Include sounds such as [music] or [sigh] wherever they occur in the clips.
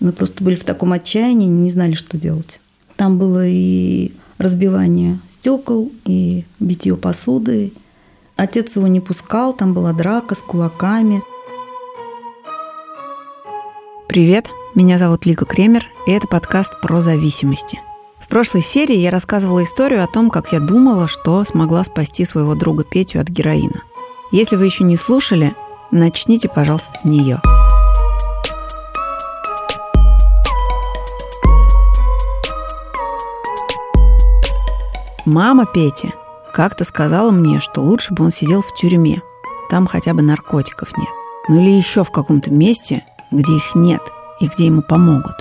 Мы просто были в таком отчаянии, не знали, что делать. Там было и разбивание стекол, и битье посуды. Отец его не пускал, там была драка с кулаками. Привет, меня зовут Лика Кремер, и это подкаст про зависимости. В прошлой серии я рассказывала историю о том, как я думала, что смогла спасти своего друга Петю от героина. Если вы еще не слушали, начните, пожалуйста, с нее. Мама Пети как-то сказала мне, что лучше бы он сидел в тюрьме. Там хотя бы наркотиков нет. Ну или еще в каком-то месте, где их нет и где ему помогут.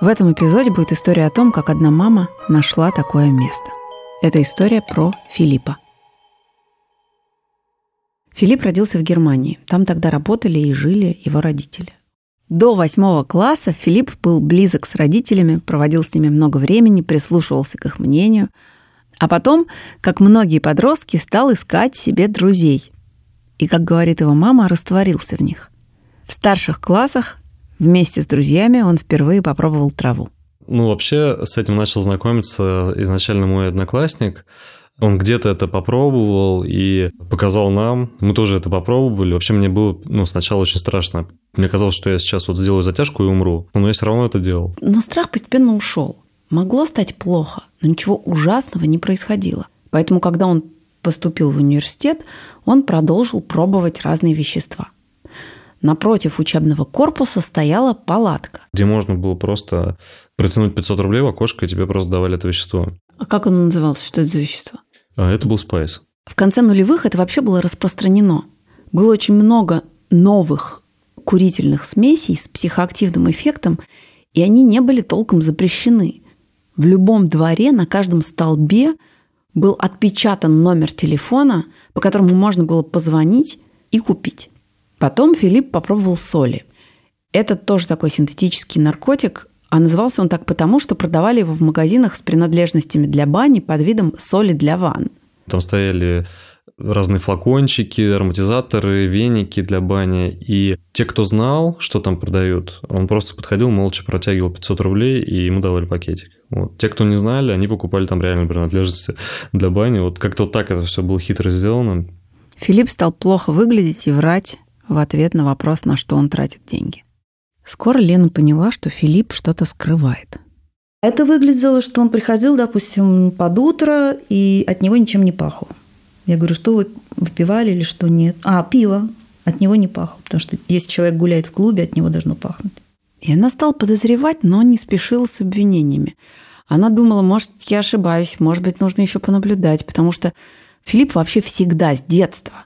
В этом эпизоде будет история о том, как одна мама нашла такое место. Это история про Филиппа. Филипп родился в Германии. Там тогда работали и жили его родители. До восьмого класса Филипп был близок с родителями, проводил с ними много времени, прислушивался к их мнению – а потом, как многие подростки, стал искать себе друзей. И, как говорит его мама, растворился в них. В старших классах вместе с друзьями он впервые попробовал траву. Ну, вообще, с этим начал знакомиться изначально мой одноклассник. Он где-то это попробовал и показал нам. Мы тоже это попробовали. Вообще мне было ну, сначала очень страшно. Мне казалось, что я сейчас вот сделаю затяжку и умру. Но я все равно это делал. Но страх постепенно ушел. Могло стать плохо, но ничего ужасного не происходило. Поэтому, когда он поступил в университет, он продолжил пробовать разные вещества. Напротив учебного корпуса стояла палатка. Где можно было просто протянуть 500 рублей в окошко, и тебе просто давали это вещество. А как оно называлось? Что это за вещество? А это был спайс. В конце нулевых это вообще было распространено. Было очень много новых курительных смесей с психоактивным эффектом, и они не были толком запрещены. В любом дворе на каждом столбе был отпечатан номер телефона, по которому можно было позвонить и купить. Потом Филипп попробовал соли. Это тоже такой синтетический наркотик, а назывался он так потому, что продавали его в магазинах с принадлежностями для бани под видом соли для ванн. Там стояли разные флакончики, ароматизаторы, веники для бани. И те, кто знал, что там продают, он просто подходил, молча протягивал 500 рублей, и ему давали пакетик. Вот. Те, кто не знали, они покупали там реально принадлежности для бани. Вот как-то вот так это все было хитро сделано. Филипп стал плохо выглядеть и врать в ответ на вопрос, на что он тратит деньги. Скоро Лена поняла, что Филипп что-то скрывает. Это выглядело, что он приходил, допустим, под утро, и от него ничем не пахло. Я говорю, что вы выпивали или что нет? А, пиво. От него не пахло, потому что если человек гуляет в клубе, от него должно пахнуть. И она стала подозревать, но не спешила с обвинениями. Она думала, может, я ошибаюсь, может быть, нужно еще понаблюдать, потому что Филипп вообще всегда с детства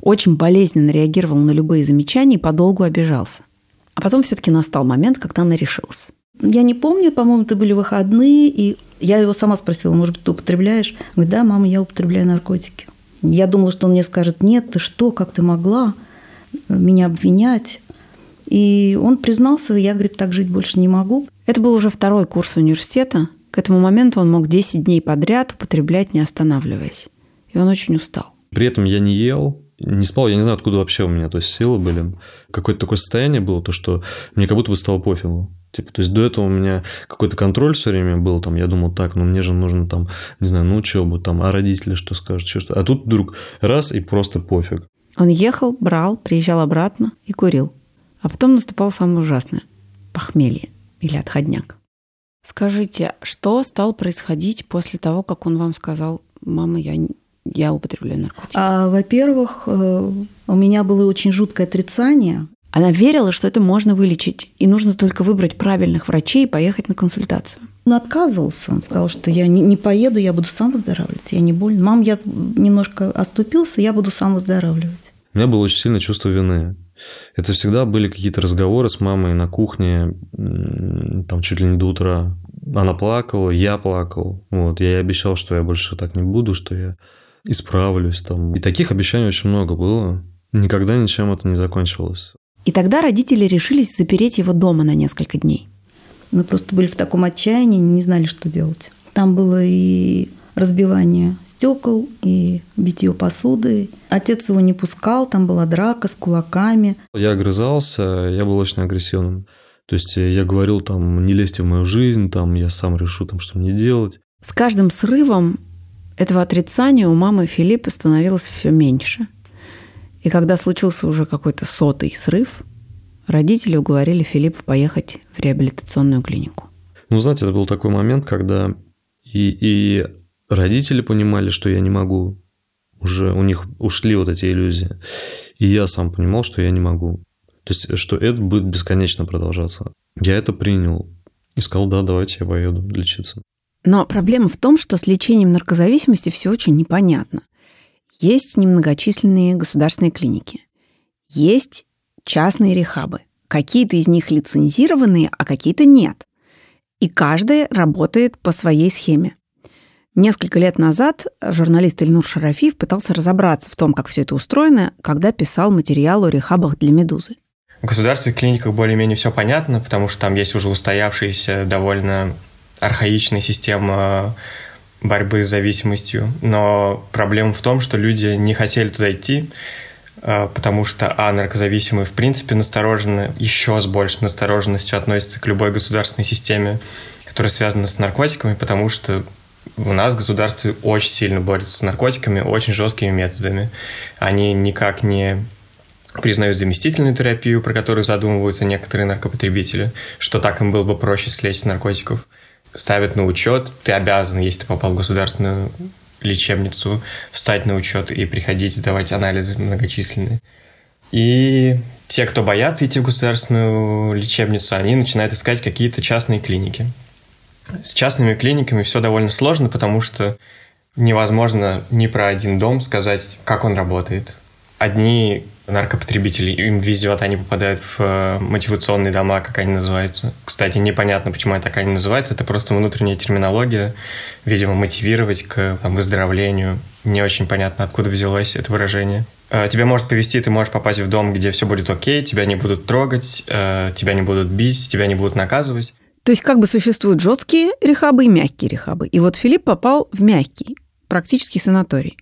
очень болезненно реагировал на любые замечания и подолгу обижался. А потом все-таки настал момент, когда она решилась. Я не помню, по-моему, это были выходные, и я его сама спросила, может быть, ты употребляешь? Он говорит, да, мама, я употребляю наркотики. Я думала, что он мне скажет, нет, ты что, как ты могла меня обвинять? И он признался, я, говорит, так жить больше не могу. Это был уже второй курс университета. К этому моменту он мог 10 дней подряд употреблять, не останавливаясь. И он очень устал. При этом я не ел, не спал, я не знаю, откуда вообще у меня то есть силы были. Какое-то такое состояние было, то, что мне как будто бы стало пофигу. Типа, то есть до этого у меня какой-то контроль все время был, там, я думал, так, ну мне же нужно там, не знаю, ну учебу, там, а родители что скажут, что, что. А тут вдруг раз и просто пофиг. Он ехал, брал, приезжал обратно и курил. А потом наступало самое ужасное – похмелье или отходняк. Скажите, что стало происходить после того, как он вам сказал, мама, я, я употребляю наркотики? А, во-первых, э, у меня было очень жуткое отрицание. Она верила, что это можно вылечить, и нужно только выбрать правильных врачей и поехать на консультацию. Он отказывался. Он сказал, что я не, не поеду, я буду сам выздоравливать, я не больна. Мам, я немножко оступился, я буду сам выздоравливать. У меня было очень сильное чувство вины. Это всегда были какие-то разговоры с мамой на кухне, там чуть ли не до утра. Она плакала, я плакал. Вот. Я ей обещал, что я больше так не буду, что я исправлюсь. Там. И таких обещаний очень много было. Никогда ничем это не закончилось. И тогда родители решились запереть его дома на несколько дней. Мы просто были в таком отчаянии, не знали, что делать. Там было и разбивание стекол и битье посуды. Отец его не пускал, там была драка с кулаками. Я огрызался, я был очень агрессивным. То есть я говорил там, не лезьте в мою жизнь, там, я сам решу, там, что мне делать. С каждым срывом этого отрицания у мамы Филиппа становилось все меньше. И когда случился уже какой-то сотый срыв, родители уговорили Филиппа поехать в реабилитационную клинику. Ну, знаете, это был такой момент, когда и, и родители понимали, что я не могу. Уже у них ушли вот эти иллюзии. И я сам понимал, что я не могу. То есть, что это будет бесконечно продолжаться. Я это принял и сказал, да, давайте я поеду лечиться. Но проблема в том, что с лечением наркозависимости все очень непонятно. Есть немногочисленные государственные клиники. Есть частные рехабы. Какие-то из них лицензированные, а какие-то нет. И каждая работает по своей схеме. Несколько лет назад журналист Ильнур Шарафиев пытался разобраться в том, как все это устроено, когда писал материал о рехабах для «Медузы». В государственных клиниках более-менее все понятно, потому что там есть уже устоявшиеся довольно архаичная система борьбы с зависимостью. Но проблема в том, что люди не хотели туда идти, а, потому что, а, наркозависимые в принципе насторожены, еще с большей настороженностью относятся к любой государственной системе, которая связана с наркотиками, потому что у нас государство очень сильно борется с наркотиками, очень жесткими методами. Они никак не признают заместительную терапию, про которую задумываются некоторые наркопотребители, что так им было бы проще слезть с наркотиков ставят на учет, ты обязан, если ты попал в государственную лечебницу, встать на учет и приходить сдавать анализы многочисленные. И те, кто боятся идти в государственную лечебницу, они начинают искать какие-то частные клиники. С частными клиниками все довольно сложно, потому что невозможно ни про один дом сказать, как он работает. Одни наркопотребителей, им везет, они попадают в э, мотивационные дома, как они называются. Кстати, непонятно, почему это так они называются, это просто внутренняя терминология, видимо, мотивировать к там, выздоровлению. Не очень понятно, откуда взялось это выражение. Э, тебя может повести, ты можешь попасть в дом, где все будет окей, тебя не будут трогать, э, тебя не будут бить, тебя не будут наказывать. То есть как бы существуют жесткие рехабы и мягкие рехабы. И вот Филипп попал в мягкий, практически санаторий.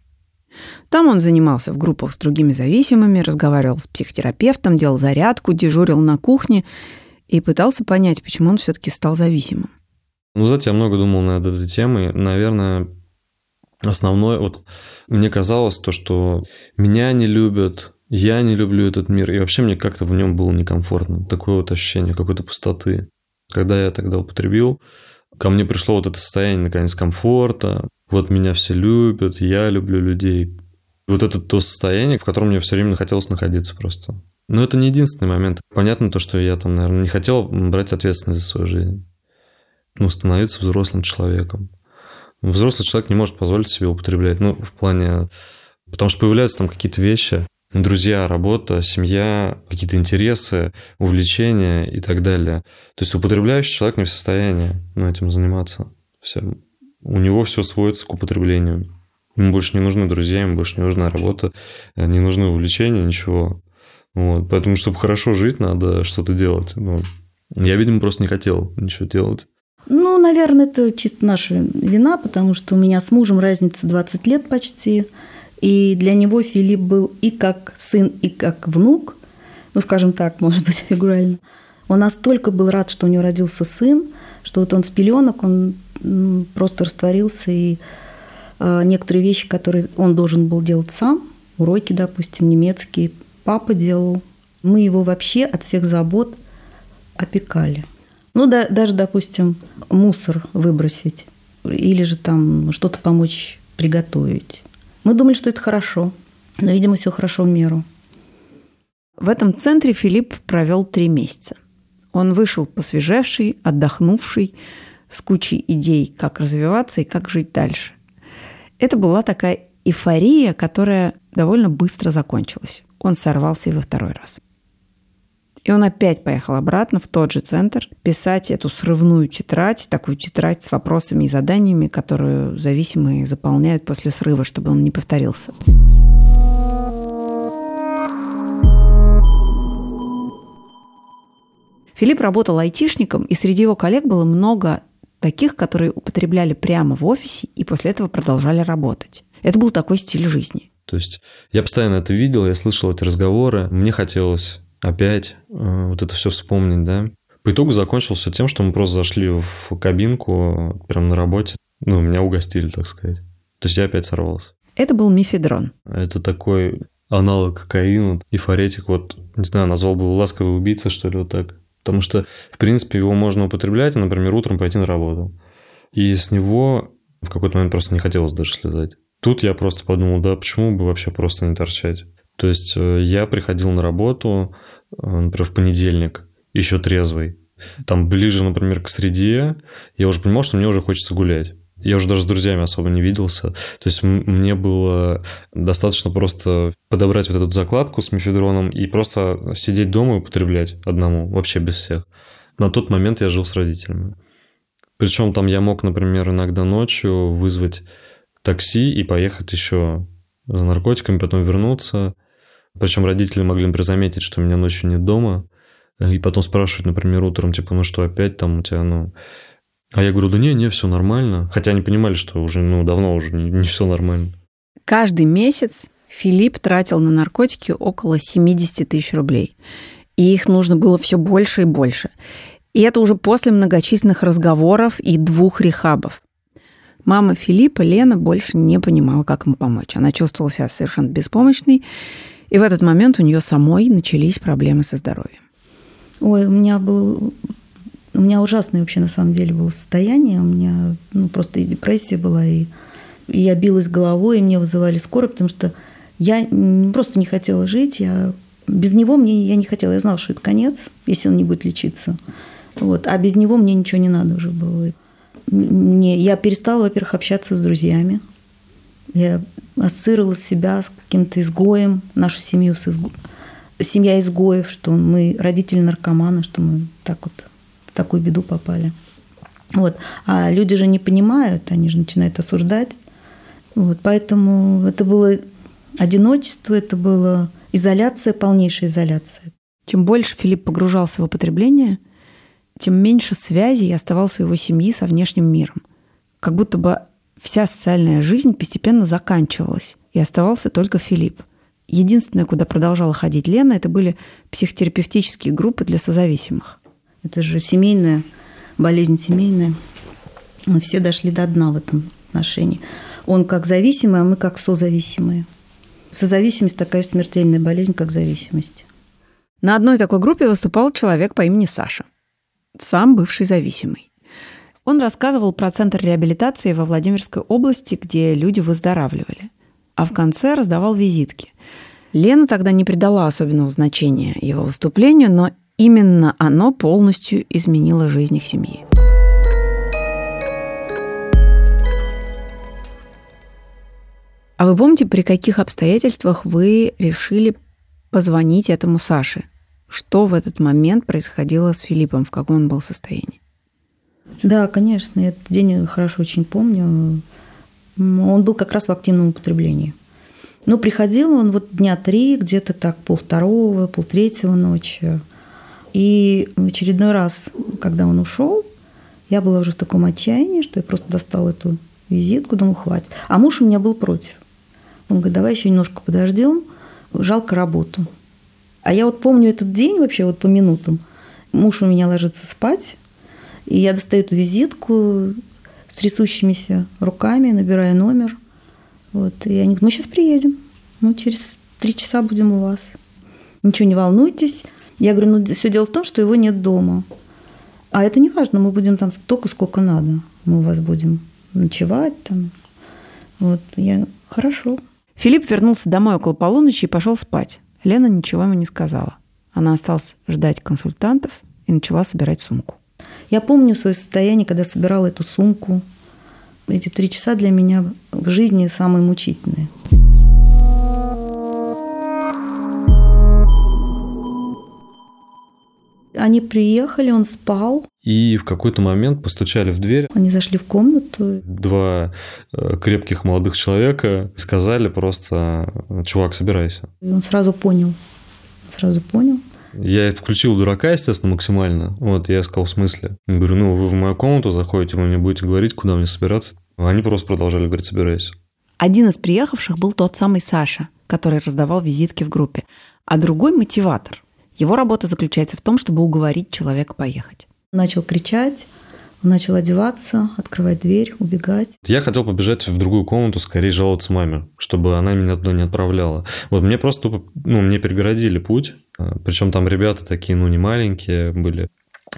Там он занимался в группах с другими зависимыми, разговаривал с психотерапевтом, делал зарядку, дежурил на кухне и пытался понять, почему он все-таки стал зависимым. Ну, знаете, я много думал над этой темой. Наверное, основное, вот мне казалось то, что меня не любят, я не люблю этот мир, и вообще мне как-то в нем было некомфортно. Такое вот ощущение какой-то пустоты. Когда я тогда употребил, ко мне пришло вот это состояние, наконец, комфорта, вот меня все любят, я люблю людей. Вот это то состояние, в котором мне все время хотелось находиться просто. Но это не единственный момент. Понятно то, что я там, наверное, не хотел брать ответственность за свою жизнь. Ну, становиться взрослым человеком. Взрослый человек не может позволить себе употреблять. Ну, в плане... Потому что появляются там какие-то вещи, друзья, работа, семья, какие-то интересы, увлечения и так далее. То есть употребляющий человек не в состоянии ну, этим заниматься. Все у него все сводится к употреблению. Ему больше не нужны друзья, ему больше не нужна работа, э, не нужны увлечения, ничего. Вот. Поэтому, чтобы хорошо жить, надо что-то делать. Ну, я, видимо, просто не хотел ничего делать. Ну, наверное, это чисто наша вина, потому что у меня с мужем разница 20 лет почти. И для него Филипп был и как сын, и как внук. Ну, скажем так, может быть, [laughs] фигурально. Он настолько был рад, что у него родился сын, что вот он с пеленок, он просто растворился, и а, некоторые вещи, которые он должен был делать сам, уроки, допустим, немецкие, папа делал. Мы его вообще от всех забот опекали. Ну, да, даже, допустим, мусор выбросить или же там что-то помочь приготовить. Мы думали, что это хорошо, но, видимо, все хорошо в меру. В этом центре Филипп провел три месяца. Он вышел посвежевший, отдохнувший, с кучей идей, как развиваться и как жить дальше. Это была такая эйфория, которая довольно быстро закончилась. Он сорвался и во второй раз. И он опять поехал обратно в тот же центр писать эту срывную тетрадь, такую тетрадь с вопросами и заданиями, которую зависимые заполняют после срыва, чтобы он не повторился. Филипп работал айтишником, и среди его коллег было много таких, которые употребляли прямо в офисе и после этого продолжали работать. Это был такой стиль жизни. То есть я постоянно это видел, я слышал эти разговоры, мне хотелось опять э, вот это все вспомнить, да. По итогу закончился тем, что мы просто зашли в кабинку прямо на работе. Ну, меня угостили, так сказать. То есть я опять сорвался. Это был мифедрон. Это такой аналог кокаина, эйфоретик, вот, не знаю, назвал бы его ласковый убийца, что ли, вот так. Потому что, в принципе, его можно употреблять, например, утром пойти на работу. И с него в какой-то момент просто не хотелось даже слезать. Тут я просто подумал, да, почему бы вообще просто не торчать? То есть э, я приходил на работу, э, например, в понедельник, еще трезвый. Там ближе, например, к среде, я уже понимал, что мне уже хочется гулять. Я уже даже с друзьями особо не виделся. То есть мне было достаточно просто подобрать вот эту закладку с мефедроном и просто сидеть дома и употреблять одному, вообще без всех. На тот момент я жил с родителями. Причем там я мог, например, иногда ночью вызвать такси и поехать еще за наркотиками, потом вернуться. Причем родители могли, например, заметить, что меня ночью нет дома, и потом спрашивать, например, утром, типа, ну что, опять там у тебя, ну... А я говорю, да не, не, все нормально. Хотя они понимали, что уже, ну, давно уже не, не все нормально. Каждый месяц Филипп тратил на наркотики около 70 тысяч рублей. И их нужно было все больше и больше. И это уже после многочисленных разговоров и двух рехабов. Мама Филиппа, Лена, больше не понимала, как ему помочь. Она чувствовала себя совершенно беспомощной, и в этот момент у нее самой начались проблемы со здоровьем. Ой, у меня было у меня ужасное вообще на самом деле было состояние. У меня ну, просто и депрессия была, и, и я билась головой, и мне вызывали скорую, потому что я просто не хотела жить. Я, без него мне я не хотела. Я знала, что это конец, если он не будет лечиться. Вот. А без него мне ничего не надо уже было. Мне, я перестала, во-первых, общаться с друзьями. Я ассоциировала себя с каким-то изгоем, нашу семью с изго... семья изгоев, что мы родители наркоманы, что мы так вот в такую беду попали. Вот. А люди же не понимают, они же начинают осуждать. Вот. Поэтому это было одиночество, это была изоляция, полнейшая изоляция. Чем больше Филипп погружался в употребление – тем меньше связей оставалось у его семьи со внешним миром. Как будто бы вся социальная жизнь постепенно заканчивалась, и оставался только Филипп. Единственное, куда продолжала ходить Лена, это были психотерапевтические группы для созависимых. Это же семейная болезнь семейная. Мы все дошли до дна в этом отношении. Он как зависимый, а мы как созависимые. Созависимость такая же смертельная болезнь, как зависимость. На одной такой группе выступал человек по имени Саша сам бывший зависимый. Он рассказывал про центр реабилитации во Владимирской области, где люди выздоравливали. А в конце раздавал визитки. Лена тогда не придала особенного значения его выступлению, но именно оно полностью изменило жизнь их семьи. А вы помните, при каких обстоятельствах вы решили позвонить этому Саше? Что в этот момент происходило с Филиппом, в каком он был состоянии? Да, конечно, я этот день хорошо очень помню. Он был как раз в активном употреблении. Но приходил он вот дня три, где-то так полвторого, полтретьего ночи. И в очередной раз, когда он ушел, я была уже в таком отчаянии, что я просто достала эту визитку, думаю, хватит. А муж у меня был против. Он говорит, давай еще немножко подождем, жалко работу. А я вот помню этот день вообще вот по минутам. Муж у меня ложится спать, и я достаю эту визитку с трясущимися руками, набираю номер. Вот, и они говорят, мы сейчас приедем, мы через три часа будем у вас. Ничего не волнуйтесь. Я говорю, ну все дело в том, что его нет дома. А это не важно, мы будем там столько, сколько надо. Мы у вас будем ночевать там. Вот, я, хорошо. Филипп вернулся домой около полуночи и пошел спать. Лена ничего ему не сказала. Она осталась ждать консультантов и начала собирать сумку. Я помню свое состояние, когда собирала эту сумку. Эти три часа для меня в жизни самые мучительные. Они приехали, он спал. И в какой-то момент постучали в дверь. Они зашли в комнату. Два э, крепких молодых человека сказали просто, чувак, собирайся. И он сразу понял. Сразу понял. Я включил дурака, естественно, максимально. Вот, я сказал, в смысле? Я говорю, ну, вы в мою комнату заходите, вы мне будете говорить, куда мне собираться. Они просто продолжали говорить, собирайся. Один из приехавших был тот самый Саша, который раздавал визитки в группе, а другой – мотиватор. Его работа заключается в том, чтобы уговорить человека поехать. Начал кричать, он начал одеваться, открывать дверь, убегать. Я хотел побежать в другую комнату, скорее жаловаться маме, чтобы она меня туда не отправляла. Вот мне просто, ну, мне перегородили путь. А, Причем там ребята такие, ну, не маленькие были.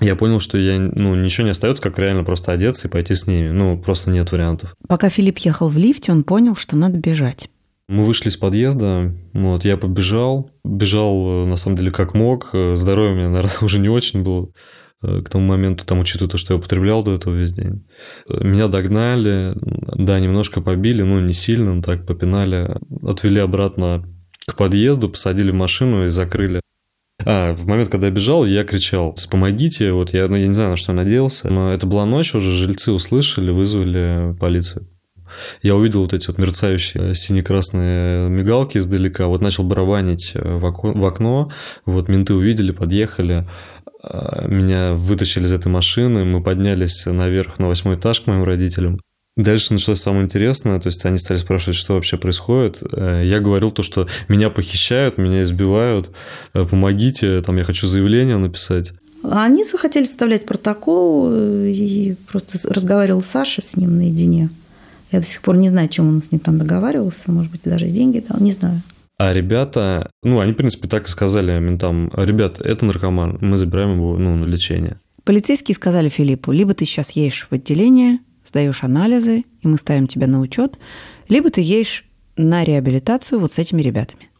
Я понял, что я, ну, ничего не остается, как реально просто одеться и пойти с ними. Ну, просто нет вариантов. Пока Филипп ехал в лифте, он понял, что надо бежать. Мы вышли из подъезда, вот, я побежал. Бежал, э, на самом деле, как мог. Э, Здоровье у меня, наверное, [laughs] уже не очень было. Э, к тому моменту, там, учитывая то, что я употреблял до этого весь день. Меня догнали, да, немножко побили, ну, не сильно, но так попинали. Отвели обратно к подъезду, посадили в машину и закрыли. А, в момент, когда я бежал, я кричал, помогите, вот я, ну, я не знаю, на что надеялся. Но это была ночь уже, жильцы услышали, вызвали полицию. Я увидел вот эти вот мерцающие сине-красные мигалки издалека, вот начал барабанить в окно, в окно, вот менты увидели, подъехали, а, меня вытащили из этой машины, мы поднялись наверх на восьмой этаж к моим родителям. Дальше началось самое интересное, то есть они стали спрашивать, что вообще происходит. Э, я говорил то, что меня похищают, меня избивают, э, помогите, там я хочу заявление написать. Они захотели составлять протокол, э, и просто разговаривал Саша с ним наедине. Я до сих пор не знаю, чем он с ним там договаривался, может быть, даже деньги дал, не знаю. А ребята, ну, они, в принципе, так и сказали ментам, ребят, это наркоман, мы забираем его ну, на лечение. Полицейские сказали Филиппу, либо ты сейчас едешь в отделение, сдаешь анализы, и мы ставим тебя на учет, либо ты едешь на реабилитацию вот с этими ребятами.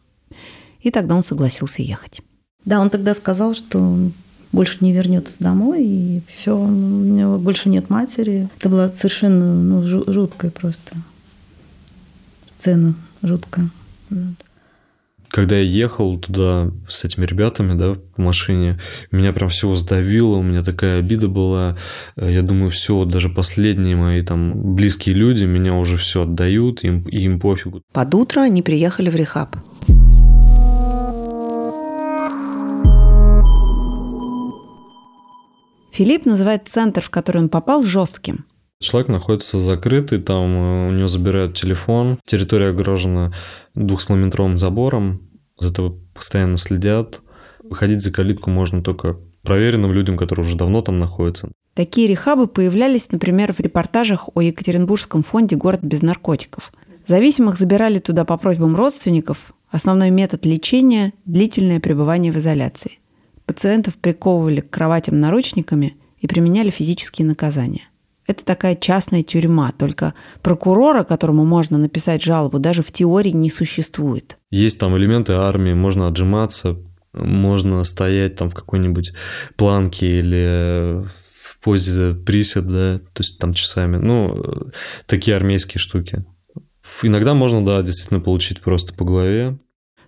И тогда он согласился ехать. Да, он тогда сказал, что больше не вернется домой, и все, у него больше нет матери. Это была совершенно ну, жуткая просто сцена, жуткая. Когда я ехал туда с этими ребятами, да, в машине, меня прям всего сдавило, у меня такая обида была. Я думаю, все, даже последние мои там близкие люди меня уже все отдают, им, им пофигу. Под утро они приехали в рехаб. Филипп называет центр, в который он попал, жестким. Человек находится закрытый, там э, у него забирают телефон, территория огорожена двухсмиллиметровым забором, за тобой постоянно следят. Выходить за калитку можно только проверенным людям, которые уже давно там находятся. Такие рехабы появлялись, например, в репортажах о Екатеринбургском фонде «Город без наркотиков». Зависимых забирали туда по просьбам родственников. Основной метод лечения – длительное пребывание в изоляции. Пациентов приковывали к кроватям наручниками и применяли физические наказания – это такая частная тюрьма, только прокурора, которому можно написать жалобу, даже в теории не существует. Есть там элементы армии, можно отжиматься, можно стоять там в какой-нибудь планке или в позе присед, да, то есть там часами. Ну, такие армейские штуки. Иногда можно, да, действительно получить просто по голове,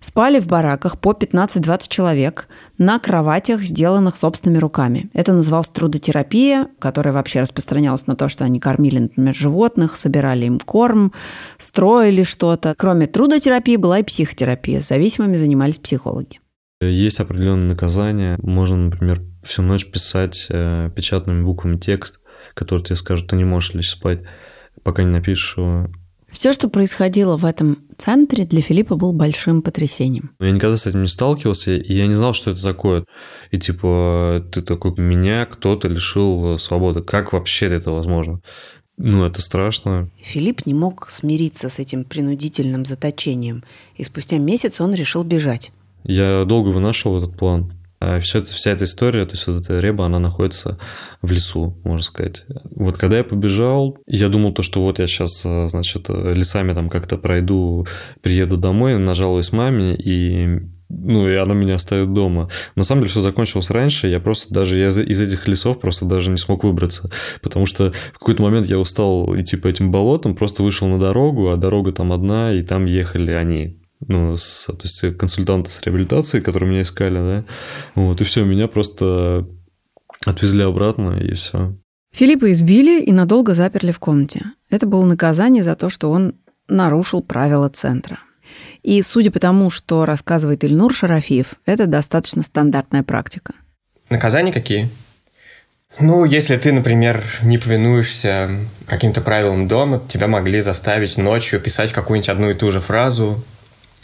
Спали в бараках по 15-20 человек на кроватях, сделанных собственными руками. Это называлось трудотерапия, которая вообще распространялась на то, что они кормили, например, животных, собирали им корм, строили что-то. Кроме трудотерапии была и психотерапия. С зависимыми занимались психологи. Есть определенные наказания. Можно, например, всю ночь писать э, печатными буквами текст, который тебе скажут, ты не можешь лечь спать, пока не напишешь его. Все, что происходило в этом центре, для Филиппа был большим потрясением. Я никогда с этим не сталкивался, и я не знал, что это такое. И типа, ты такой, меня кто-то лишил свободы. Как вообще это возможно? Ну, это страшно. Филипп не мог смириться с этим принудительным заточением, и спустя месяц он решил бежать. Я долго вынашивал этот план. А все это, вся эта история, то есть вот эта реба, она находится в лесу, можно сказать. Вот когда я побежал, я думал то, что вот я сейчас, значит, лесами там как-то пройду, приеду домой, нажалуюсь маме, и ну, и она меня оставит дома. На самом деле все закончилось раньше, я просто даже я из этих лесов просто даже не смог выбраться, потому что в какой-то момент я устал идти по этим болотам, просто вышел на дорогу, а дорога там одна, и там ехали они, ну, с, то есть консультанта с реабилитацией, которые меня искали, да, вот, и все, меня просто отвезли обратно, и все. Филиппа избили и надолго заперли в комнате. Это было наказание за то, что он нарушил правила центра. И судя по тому, что рассказывает Ильнур Шарафиев, это достаточно стандартная практика. Наказания какие? Ну, если ты, например, не повинуешься каким-то правилам дома, тебя могли заставить ночью писать какую-нибудь одну и ту же фразу,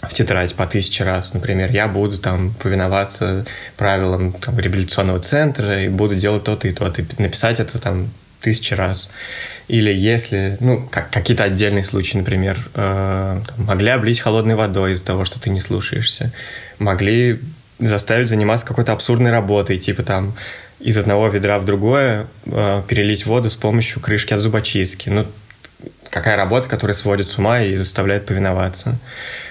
в тетрадь по тысяче раз, например, я буду там повиноваться правилам там, реабилитационного центра и буду делать то-то и то-то, и написать это там тысячи раз. Или если, ну, как, какие-то отдельные случаи, например, э, там, могли облить холодной водой из-за того, что ты не слушаешься, могли заставить заниматься какой-то абсурдной работой, типа там из одного ведра в другое э, перелить воду с помощью крышки от зубочистки. Ну, какая работа, которая сводит с ума и заставляет повиноваться.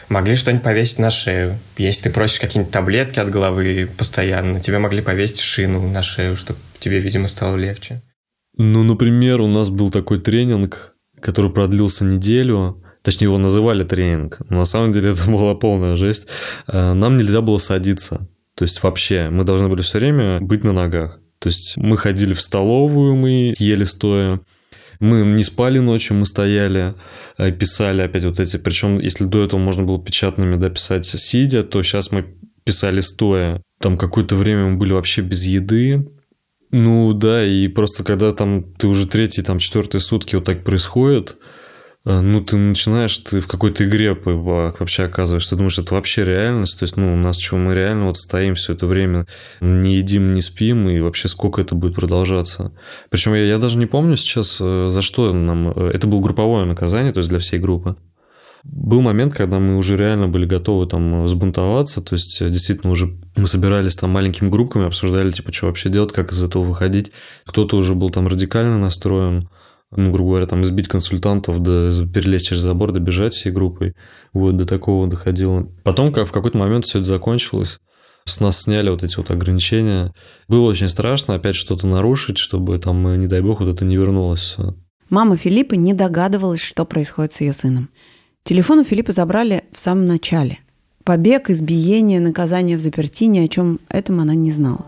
Могли что-нибудь повесить на шею. Если ты просишь какие-нибудь таблетки от головы постоянно, тебе могли повесить шину на шею, чтобы тебе, видимо, стало легче. Ну, например, у нас был такой тренинг, который продлился неделю. Точнее, его называли тренинг. Но на самом деле [laughs] это была полная жесть. Э, нам нельзя было садиться. То есть вообще мы должны были все время быть на ногах. То есть мы ходили в столовую, мы ели стоя. Мы не спали ночью, мы стояли, э, писали опять вот эти. Причем, если до этого можно было печатными да, писать сидя, то сейчас мы писали стоя. Там какое-то время мы были вообще без еды. Ну да, и просто когда там ты уже третий, там четвертые сутки вот так происходит, ну, ты начинаешь, ты в какой-то игре вообще оказываешься, ты думаешь, это вообще реальность, то есть, ну, у нас что, мы реально вот стоим все это время, не едим, не спим, и вообще сколько это будет продолжаться. Причем я, я даже не помню сейчас, э, за что нам... Э, это было групповое наказание, то есть для всей группы. Был момент, когда мы уже реально были готовы там взбунтоваться, то есть действительно уже мы собирались там маленькими группками, обсуждали, типа, что вообще делать, как из этого выходить. Кто-то уже был там радикально настроен, ну, грубо говоря, там избить консультантов, да, перелезть через забор, добежать всей группой. Вот, до такого доходило. Потом, как в какой-то момент все это закончилось, с нас сняли вот эти вот ограничения. Было очень страшно опять что-то нарушить, чтобы там, не дай бог, вот это не вернулось. Мама Филиппа не догадывалась, что происходит с ее сыном. Телефон у Филиппа забрали в самом начале. Побег, избиение, наказание в заперти, ни о чем этом она не знала.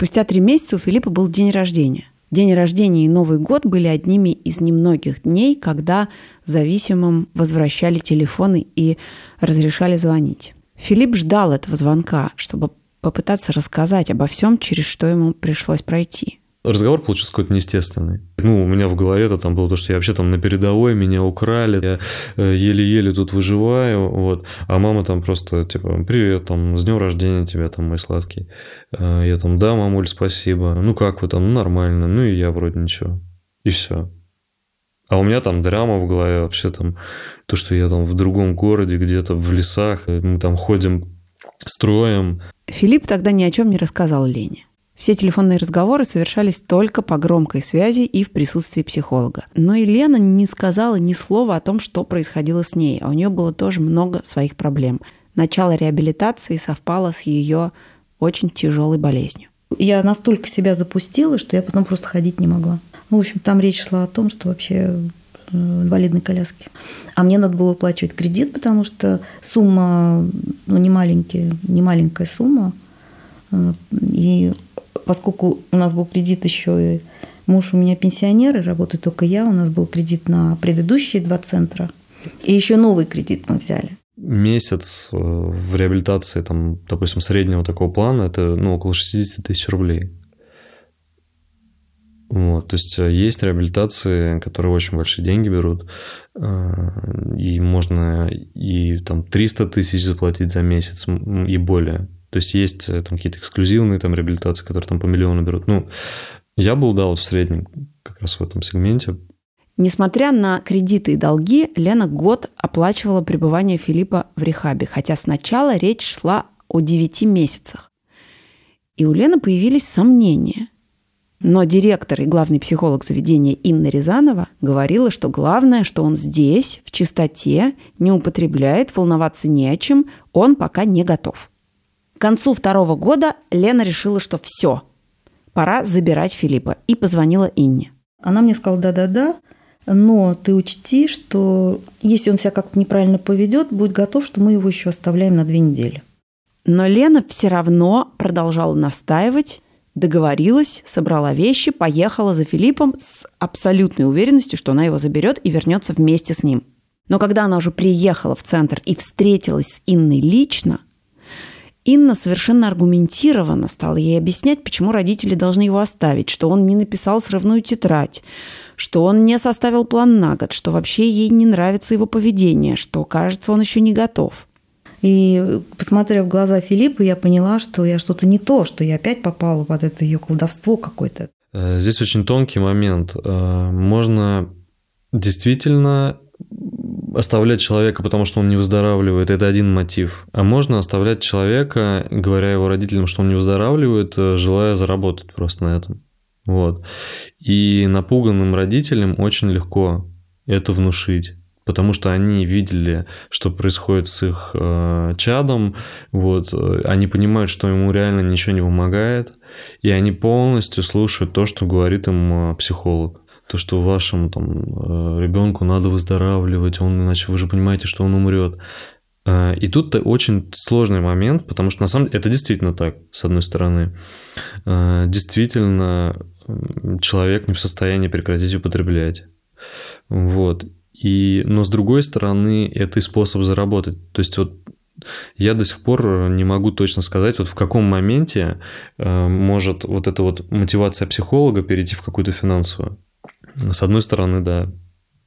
Спустя три месяца у Филиппа был день рождения. День рождения и Новый год были одними из немногих дней, когда зависимым возвращали телефоны и разрешали звонить. Филипп ждал этого звонка, чтобы попытаться рассказать обо всем, через что ему пришлось пройти. Разговор получился какой-то неестественный. Ну, у меня в голове это там было то, что я вообще там на передовой, меня украли, я э, еле-еле тут выживаю, вот. А мама там просто, типа, привет, там, с днем рождения тебя, там, мой сладкий. Э, я там, да, мамуль, спасибо. Ну, как вы там? Ну, нормально. Ну, и я вроде ничего. И все. А у меня там драма в голове, вообще там то, что я там в другом городе, где-то в лесах, мы там ходим строем. Филипп тогда ни о чем не рассказал Лене. Все телефонные разговоры совершались только по громкой связи и в присутствии психолога. Но Елена не сказала ни слова о том, что происходило с ней, у нее было тоже много своих проблем. Начало реабилитации совпало с ее очень тяжелой болезнью. Я настолько себя запустила, что я потом просто ходить не могла. Ну, в общем, там речь шла о том, что вообще э, инвалидной коляски. А мне надо было выплачивать кредит, потому что сумма, ну, не, маленькая, не маленькая сумма. Э, и поскольку у нас был кредит еще и муж у меня пенсионер, и работаю только я, у нас был кредит на предыдущие два центра. И еще новый кредит мы взяли. Месяц э, в реабилитации, там, допустим, среднего такого плана, это ну, около 60 тысяч рублей. Вот, то есть э, есть реабилитации, которые очень большие деньги берут, э, и можно и там 300 тысяч заплатить за месяц и более. То есть есть э, там какие-то эксклюзивные там реабилитации, которые там по миллиону берут. Ну, я был, да, вот в среднем как раз в этом сегменте. Несмотря на кредиты и долги, Лена год оплачивала пребывание Филиппа в рехабе, хотя сначала речь шла о 9 месяцах. И у Лены появились сомнения. Но директор и главный психолог заведения Инна Рязанова говорила, что главное, что он здесь, в чистоте, не употребляет, волноваться не о чем, он пока не готов. К концу второго года Лена решила, что все, пора забирать Филиппа, и позвонила Инне. Она мне сказала, да-да-да, но ты учти, что если он себя как-то неправильно поведет, будет готов, что мы его еще оставляем на две недели. Но Лена все равно продолжала настаивать, договорилась, собрала вещи, поехала за Филиппом с абсолютной уверенностью, что она его заберет и вернется вместе с ним. Но когда она уже приехала в центр и встретилась с Инной лично, Инна совершенно аргументированно стала ей объяснять, почему родители должны его оставить, что он не написал срывную тетрадь, что он не составил план на год, что вообще ей не нравится его поведение, что, кажется, он еще не готов. И посмотрев в глаза Филиппа, я поняла, что я что-то не то, что я опять попала под это ее колдовство какое-то. Э, здесь очень тонкий момент. Э, можно действительно оставлять человека, потому что он не выздоравливает, это один мотив. А можно оставлять человека, говоря его родителям, что он не выздоравливает, э, желая заработать просто на этом. Вот. И напуганным родителям очень легко это внушить потому что они видели, что происходит с их э, чадом, вот, они понимают, что ему реально ничего не помогает, и они полностью слушают то, что говорит им э, психолог то, что вашему там э, ребенку надо выздоравливать, он иначе вы же понимаете, что он умрет. Э, и тут очень сложный момент, потому что на самом деле это действительно так, с одной стороны. Э, действительно, человек не в состоянии прекратить употреблять. Вот. И, но с другой стороны, это и способ заработать. То есть вот я до сих пор не могу точно сказать, вот в каком моменте может вот эта вот мотивация психолога перейти в какую-то финансовую. С одной стороны, да,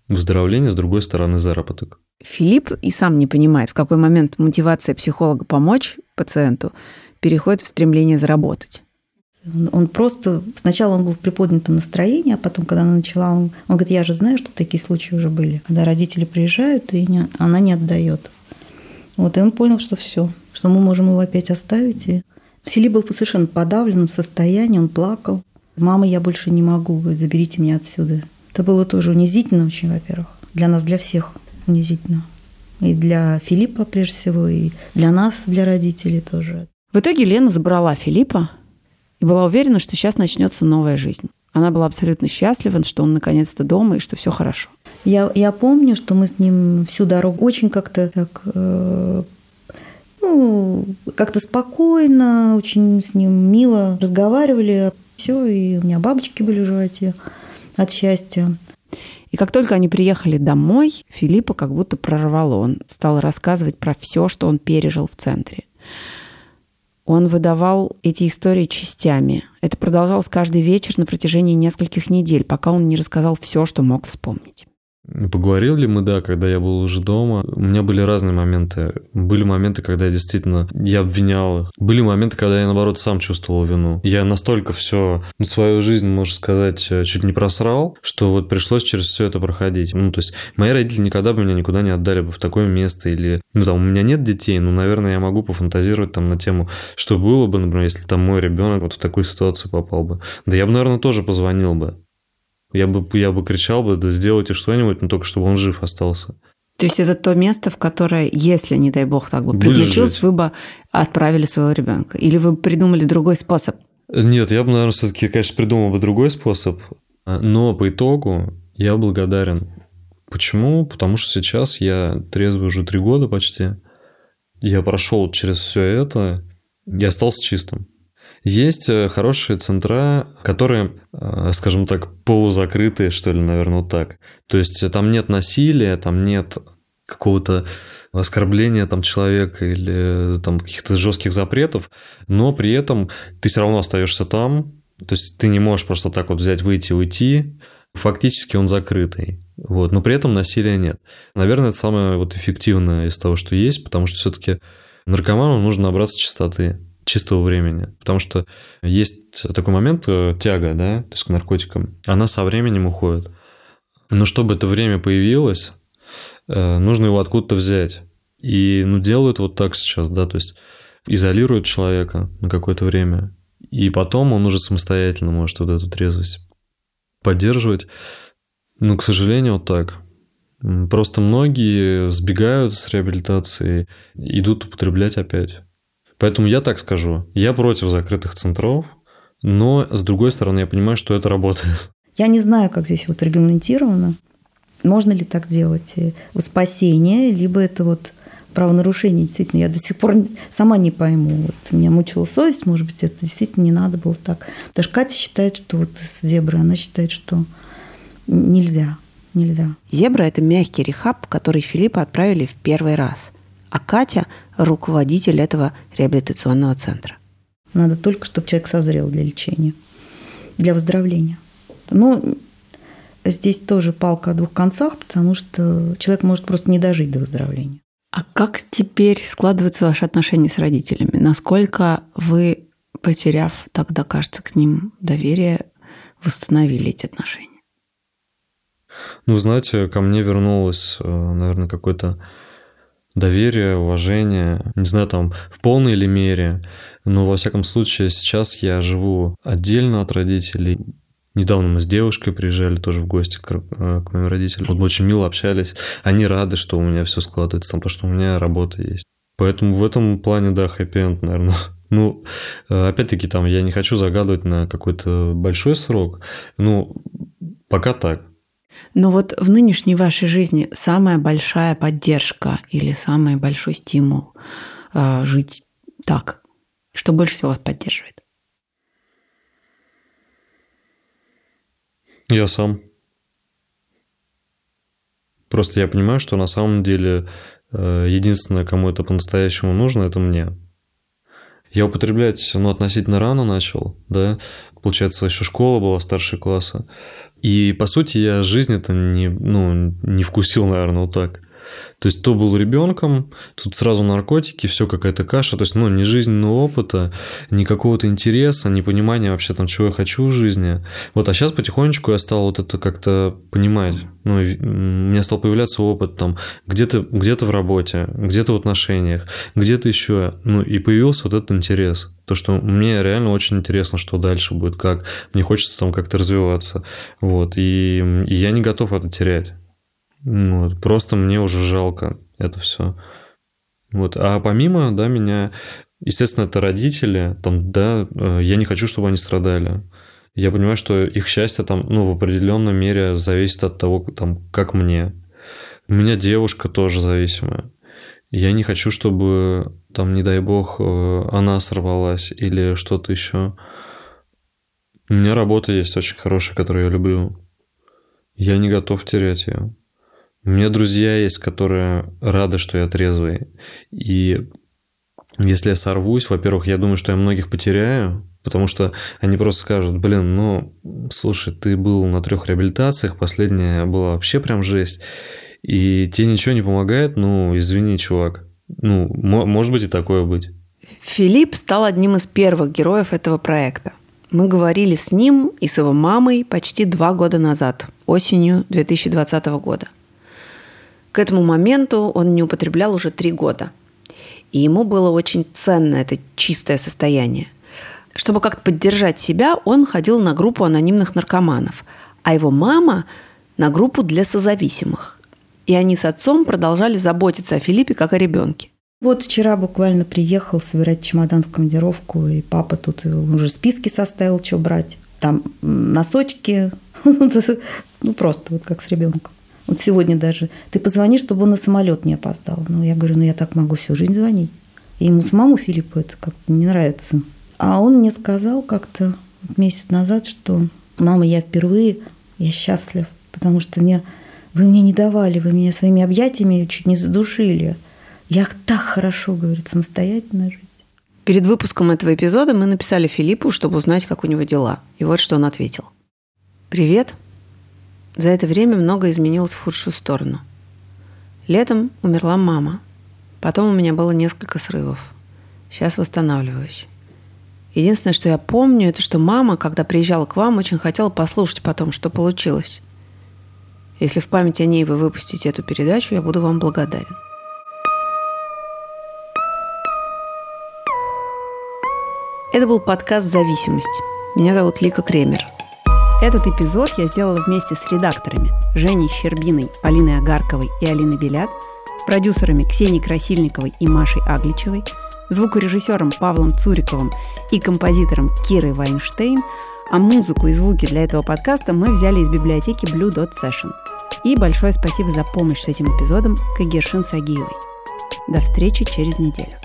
выздоровление, с другой стороны, заработок. Филипп и сам не понимает, в какой момент мотивация психолога помочь пациенту переходит в стремление заработать. Он просто... Сначала он был в приподнятом настроении, а потом, когда она начала, он, он говорит, я же знаю, что такие случаи уже были. Когда родители приезжают, и не, она не отдает. Вот, и он понял, что все, что мы можем его опять оставить. И Филипп был совершенно подавленном состоянии, он плакал. Мама, я больше не могу, заберите меня отсюда. Это было тоже унизительно очень, во-первых. Для нас, для всех унизительно. И для Филиппа, прежде всего, и для нас, для родителей тоже. В итоге Лена забрала Филиппа и была уверена, что сейчас начнется новая жизнь. Она была абсолютно счастлива, что он наконец-то дома и что все хорошо. Я, я помню, что мы с ним всю дорогу очень как-то так э, ну, как-то спокойно, очень с ним мило разговаривали. Все, и у меня бабочки были в животе от счастья. И как только они приехали домой, Филиппа как будто прорвало. Он стал рассказывать про все, что он пережил в центре. Он выдавал эти истории частями. Это продолжалось каждый вечер на протяжении нескольких недель, пока он не рассказал все, что мог вспомнить. Поговорили мы, да, когда я был уже дома. У меня были разные моменты. Были моменты, когда я действительно я обвинял их. Были моменты, когда я, наоборот, сам чувствовал вину. Я настолько все свою жизнь, можно сказать, э, чуть не просрал, что вот пришлось через все это проходить. Ну, то есть мои родители никогда бы меня никуда не отдали бы в такое место или... Ну, там, у меня нет детей, но, наверное, я могу пофантазировать там на тему, что было бы, например, если там мой ребенок вот в такую ситуацию попал бы. Да я бы, наверное, тоже позвонил бы. Я бы, я бы кричал бы, да сделайте что-нибудь, но только чтобы он жив остался. То есть это то место, в которое, если, не дай бог, так бы приключилось, вы бы отправили своего ребенка? Или вы придумали другой способ? Нет, я бы, наверное, все-таки, конечно, придумал бы другой способ. Но по итогу я благодарен. Почему? Потому что сейчас я трезвый уже три года почти. Я прошел через все это, я остался чистым. Есть э, хорошие центра, которые, э, скажем так, полузакрытые, что ли, наверное, вот так. То есть там нет насилия, там нет какого-то оскорбления там человека или там каких-то жестких запретов, но при этом ты все равно остаешься там, то есть ты не можешь просто так вот взять, выйти, уйти. Фактически он закрытый. Вот, но при этом насилия нет. Наверное, это самое вот эффективное из того, что есть, потому что все-таки наркоману нужно набраться чистоты чистого времени. Потому что есть такой момент э, тяга, да, то есть к наркотикам. Она со временем уходит. Но чтобы это время появилось, э, нужно его откуда-то взять. И ну, делают вот так сейчас, да, то есть изолируют человека на какое-то время. И потом он уже самостоятельно может вот эту трезвость поддерживать. Ну, к сожалению, вот так. Просто многие сбегают с реабилитации, идут употреблять опять. Поэтому я так скажу, я против закрытых центров, но с другой стороны я понимаю, что это работает. Я не знаю, как здесь вот регламентировано. Можно ли так делать? В спасение, либо это вот правонарушение. Действительно, я до сих пор сама не пойму. Вот меня мучила совесть, может быть, это действительно не надо было так. Даже Катя считает, что вот зебра, она считает, что нельзя. Нельзя. Зебра – это мягкий рехаб, который Филиппа отправили в первый раз – а Катя – руководитель этого реабилитационного центра. Надо только, чтобы человек созрел для лечения, для выздоровления. Ну, здесь тоже палка о двух концах, потому что человек может просто не дожить до выздоровления. А как теперь складываются ваши отношения с родителями? Насколько вы, потеряв тогда, кажется, к ним доверие, восстановили эти отношения? Ну, знаете, ко мне вернулось, э, наверное, какое-то доверие, уважение, не знаю, там, в полной или мере, но, во всяком случае, сейчас я живу отдельно от родителей, Недавно мы с девушкой приезжали тоже в гости к, э, к моим родителям. Вот очень мило общались. Они рады, что у меня все складывается, там, то, что у меня работа есть. Поэтому в этом плане, да, хэппи-энд, наверное. [laughs] Ну, э, опять-таки, там, я не хочу загадывать на какой-то большой срок. Ну, пока так. Но вот в нынешней вашей жизни самая большая поддержка или самый большой стимул э, жить так, что больше всего вас поддерживает? Я сам. Просто я понимаю, что на самом деле э, единственное, кому это по-настоящему нужно, это мне. Я употреблять, ну, относительно рано начал, да. Получается, еще школа была, старшие классы. И, по сути, я жизнь это не, ну, не вкусил, наверное, вот так. То есть то был ребенком, тут сразу наркотики, все какая-то каша, то есть, ну, ни жизненного опыта, ни какого-то интереса, ни понимания вообще там, чего я хочу в жизни. Вот, а сейчас потихонечку я стал вот это как-то понимать. Ну, у меня стал появляться опыт там где-то где в работе, где-то в отношениях, где-то еще. Ну, и появился вот этот интерес. То, что мне реально очень интересно, что дальше будет, как. Мне хочется там как-то развиваться. Вот. И, и я не готов это терять. Вот. Просто мне уже жалко это все. Вот. А помимо, да, меня, естественно, это родители, там, да, э, я не хочу, чтобы они страдали. Я понимаю, что их счастье там, ну, в определенной мере зависит от того, там, как мне. У меня девушка тоже зависимая. Я не хочу, чтобы, там, не дай бог, э, она сорвалась или что-то еще. У меня работа есть очень хорошая, которую я люблю. Я не готов терять ее. У меня друзья есть, которые рады, что я трезвый. И если я сорвусь, во-первых, я думаю, что я многих потеряю, потому что они просто скажут, блин, ну, слушай, ты был на трех реабилитациях, последняя была вообще прям жесть, и тебе ничего не помогает, ну, извини, чувак. Ну, может быть и такое быть. Филипп стал одним из первых героев этого проекта. Мы говорили с ним и с его мамой почти два года назад, осенью 2020 года – к этому моменту он не употреблял уже три года. И ему было очень ценно это чистое состояние. Чтобы как-то поддержать себя, он ходил на группу анонимных наркоманов, а его мама – на группу для созависимых. И они с отцом продолжали заботиться о Филиппе как о ребенке. Вот вчера буквально приехал собирать чемодан в командировку, и папа тут уже списки составил, что брать. Там носочки, [laughs] ну просто вот как с ребенком. Вот сегодня даже. Ты позвони, чтобы он на самолет не опоздал. Ну, я говорю, ну я так могу всю жизнь звонить. И ему самому Филиппу это как-то не нравится. А он мне сказал как-то месяц назад, что мама, я впервые, я счастлив, потому что мне, вы мне не давали, вы меня своими объятиями чуть не задушили. Я так хорошо, говорит, самостоятельно жить. Перед выпуском этого эпизода мы написали Филиппу, чтобы узнать, как у него дела. И вот что он ответил. «Привет. За это время многое изменилось в худшую сторону. Летом умерла мама. Потом у меня было несколько срывов. Сейчас восстанавливаюсь. Единственное, что я помню, это что мама, когда приезжала к вам, очень хотела послушать потом, что получилось. Если в память о ней вы выпустите эту передачу, я буду вам благодарен. Это был подкаст «Зависимость». Меня зовут Лика Кремер. Этот эпизод я сделала вместе с редакторами Женей Щербиной, Полиной Агарковой и Алиной Белят, продюсерами Ксенией Красильниковой и Машей Агличевой, звукорежиссером Павлом Цуриковым и композитором Кирой Вайнштейн, а музыку и звуки для этого подкаста мы взяли из библиотеки Blue Dot Session. И большое спасибо за помощь с этим эпизодом Кагершин Сагиевой. До встречи через неделю.